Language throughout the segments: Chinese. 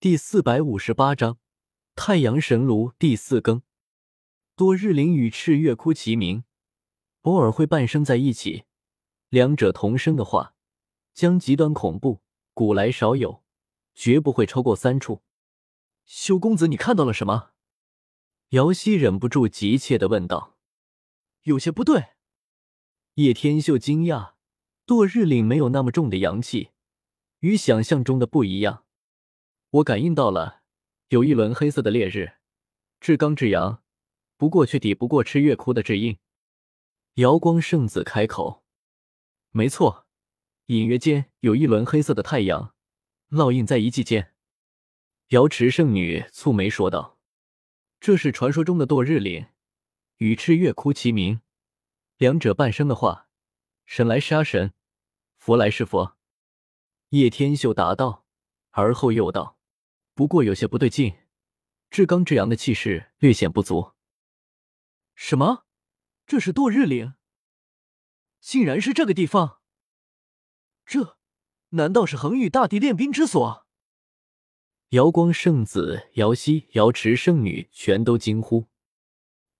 第四百五十八章太阳神炉第四更。多日灵与赤月窟齐名，偶尔会伴生在一起。两者同生的话，将极端恐怖，古来少有，绝不会超过三处。修公子，你看到了什么？姚希忍不住急切的问道。有些不对。叶天秀惊讶，堕日岭没有那么重的阳气，与想象中的不一样。我感应到了，有一轮黑色的烈日，至刚至阳，不过却抵不过赤月窟的至阴。瑶光圣子开口：“没错，隐约间有一轮黑色的太阳，烙印在遗迹间。”瑶池圣女蹙眉说道：“这是传说中的堕日岭，与赤月窟齐名，两者半生的话，神来杀神，佛来是佛。”叶天秀答道，而后又道。不过有些不对劲，至刚至阳的气势略显不足。什么？这是堕日岭？竟然是这个地方？这难道是恒宇大帝练兵之所？瑶光圣子、瑶溪、瑶池圣女全都惊呼。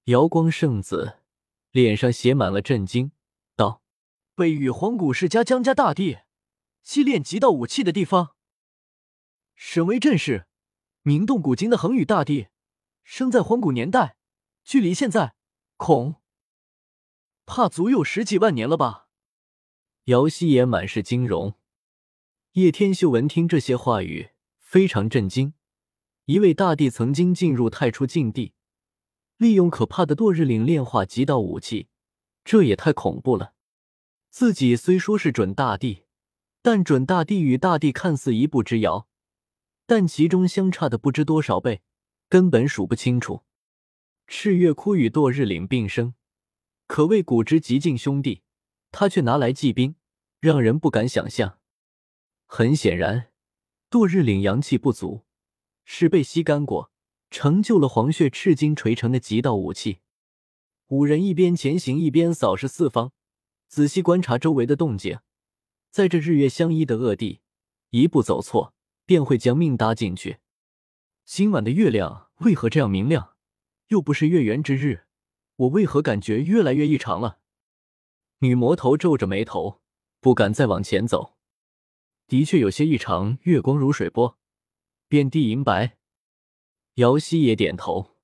瑶光圣子脸上写满了震惊，道：“被玉皇古世家江家大帝祭炼极道武器的地方。”身为阵势。名动古今的恒宇大帝，生在荒古年代，距离现在恐怕足有十几万年了吧？姚希也满是惊容。叶天秀闻听这些话语，非常震惊。一位大帝曾经进入太初禁地，利用可怕的堕日岭炼化极道武器，这也太恐怖了。自己虽说是准大帝，但准大帝与大帝看似一步之遥。但其中相差的不知多少倍，根本数不清楚。赤月窟与堕日岭并生，可谓古之极境兄弟，他却拿来祭兵，让人不敢想象。很显然，堕日岭阳气不足，是被吸干过，成就了黄血赤金锤成的极道武器。五人一边前行，一边扫视四方，仔细观察周围的动静。在这日月相依的恶地，一步走错。便会将命搭进去。今晚的月亮为何这样明亮？又不是月圆之日，我为何感觉越来越异常了？女魔头皱着眉头，不敢再往前走。的确有些异常，月光如水波，遍地银白。姚希也点头。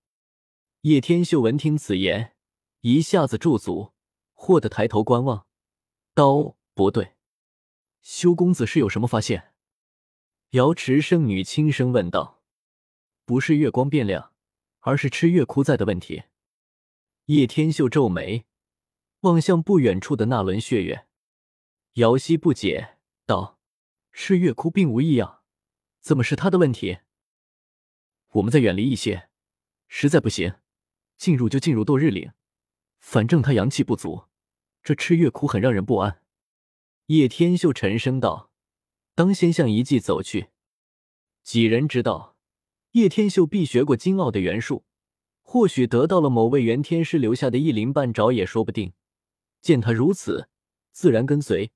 叶天秀闻听此言，一下子驻足，霍的抬头观望，道：“不对，修公子是有什么发现？”瑶池圣女轻声问道：“不是月光变亮，而是赤月窟在的问题。”叶天秀皱眉，望向不远处的那轮血月。瑶溪不解道：“赤月窟并无异样，怎么是他的问题？”我们再远离一些，实在不行，进入就进入堕日岭。反正他阳气不足，这赤月窟很让人不安。”叶天秀沉声道。当先向遗迹走去，几人知道叶天秀必学过金奥的元术，或许得到了某位元天师留下的一鳞半爪也说不定。见他如此，自然跟随，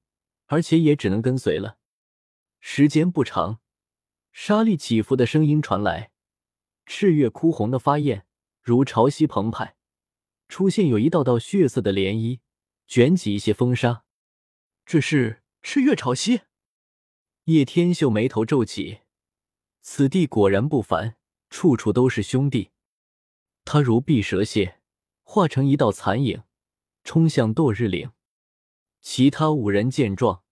而且也只能跟随了。时间不长，沙砾起伏的声音传来，赤月枯红的发焰如潮汐澎湃，出现有一道道血色的涟漪，卷起一些风沙。这是赤月潮汐。叶天秀眉头皱起，此地果然不凡，处处都是兄弟。他如碧蛇蝎，化成一道残影，冲向堕日岭。其他五人见状，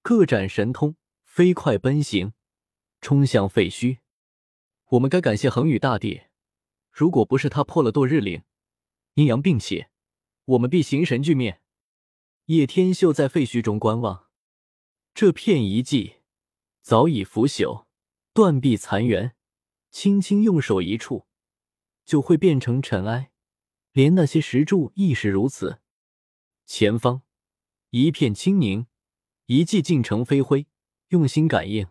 各展神通，飞快奔行，冲向废墟。我们该感谢恒宇大帝，如果不是他破了堕日岭，阴阳并起，我们必形神俱灭。叶天秀在废墟中观望，这片遗迹。早已腐朽，断壁残垣，轻轻用手一触，就会变成尘埃。连那些石柱亦是如此。前方一片清宁，遗迹尽成飞灰。用心感应，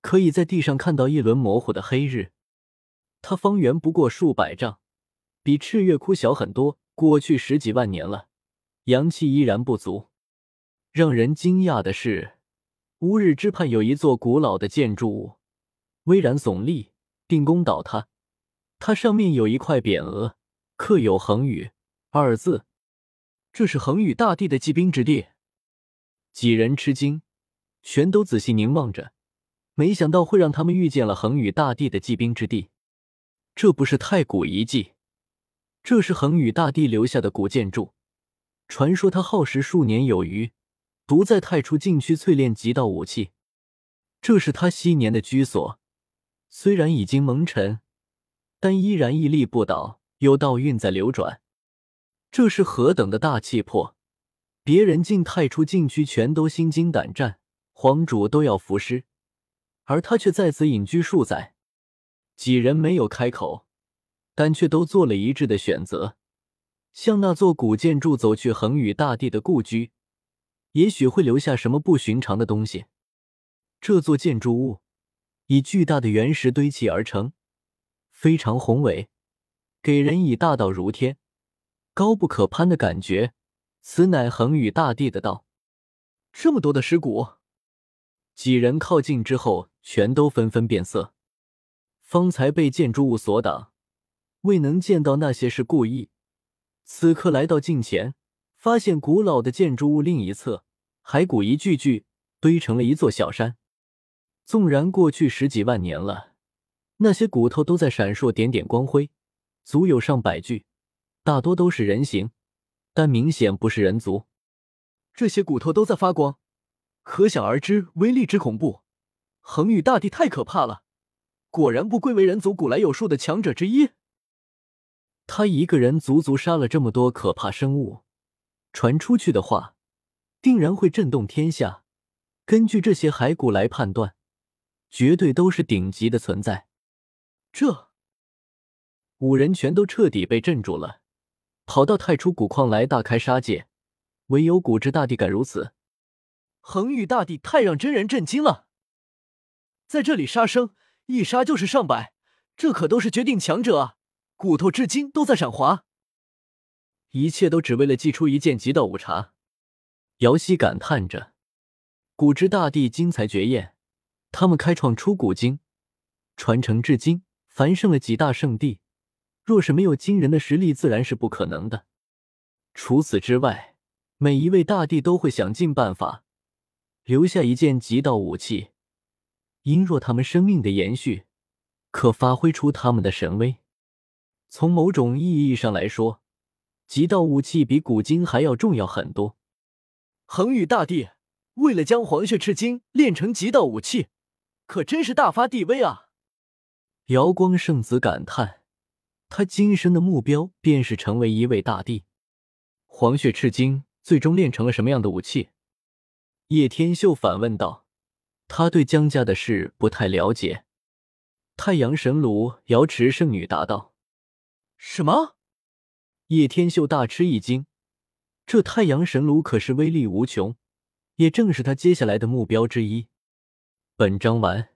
可以在地上看到一轮模糊的黑日。它方圆不过数百丈，比赤月窟小很多。过去十几万年了，阳气依然不足。让人惊讶的是。乌日之畔有一座古老的建筑物，巍然耸立，定宫倒塌。它上面有一块匾额，刻有“恒宇”二字。这是恒宇大帝的祭兵之地。几人吃惊，全都仔细凝望着，没想到会让他们遇见了恒宇大帝的祭兵之地。这不是太古遗迹，这是恒宇大帝留下的古建筑。传说他耗时数年有余，独在太初禁区淬炼极道武器。这是他昔年的居所，虽然已经蒙尘，但依然屹立不倒，有道运在流转。这是何等的大气魄！别人进太初禁区全都心惊胆战，皇主都要服尸，而他却在此隐居数载。几人没有开口，但却都做了一致的选择，向那座古建筑走去。恒宇大帝的故居，也许会留下什么不寻常的东西。这座建筑物以巨大的原石堆砌而成，非常宏伟，给人以大道如天、高不可攀的感觉。此乃恒宇大帝的道。这么多的尸骨，几人靠近之后，全都纷纷变色。方才被建筑物所挡，未能见到那些是故意。此刻来到近前，发现古老的建筑物另一侧，骸骨一具具堆成了一座小山。纵然过去十几万年了，那些骨头都在闪烁点点光辉，足有上百具，大多都是人形，但明显不是人族。这些骨头都在发光，可想而知威力之恐怖。恒宇大帝太可怕了。果然不愧为人族古来有数的强者之一。他一个人足足杀了这么多可怕生物，传出去的话，定然会震动天下。根据这些骸骨来判断，绝对都是顶级的存在。这五人全都彻底被镇住了，跑到太初古矿来大开杀戒。唯有古之大帝敢如此。恒宇大帝太让真人震惊了，在这里杀生。一杀就是上百，这可都是绝顶强者啊！骨头至今都在闪华，一切都只为了祭出一件极道武茶。姚希感叹着：“古之大帝精才绝艳，他们开创出古经，传承至今，繁盛了几大圣地。若是没有惊人的实力，自然是不可能的。除此之外，每一位大帝都会想尽办法留下一件极道武器。”因若他们生命的延续，可发挥出他们的神威。从某种意义上来说，极道武器比古今还要重要很多。恒宇大帝为了将黄血赤金炼成极道武器，可真是大发地威啊！瑶光圣子感叹，他今生的目标便是成为一位大帝。黄血赤金最终炼成了什么样的武器？叶天秀反问道。他对江家的事不太了解。太阳神炉，瑶池圣女答道：“什么？”叶天秀大吃一惊。这太阳神炉可是威力无穷，也正是他接下来的目标之一。本章完。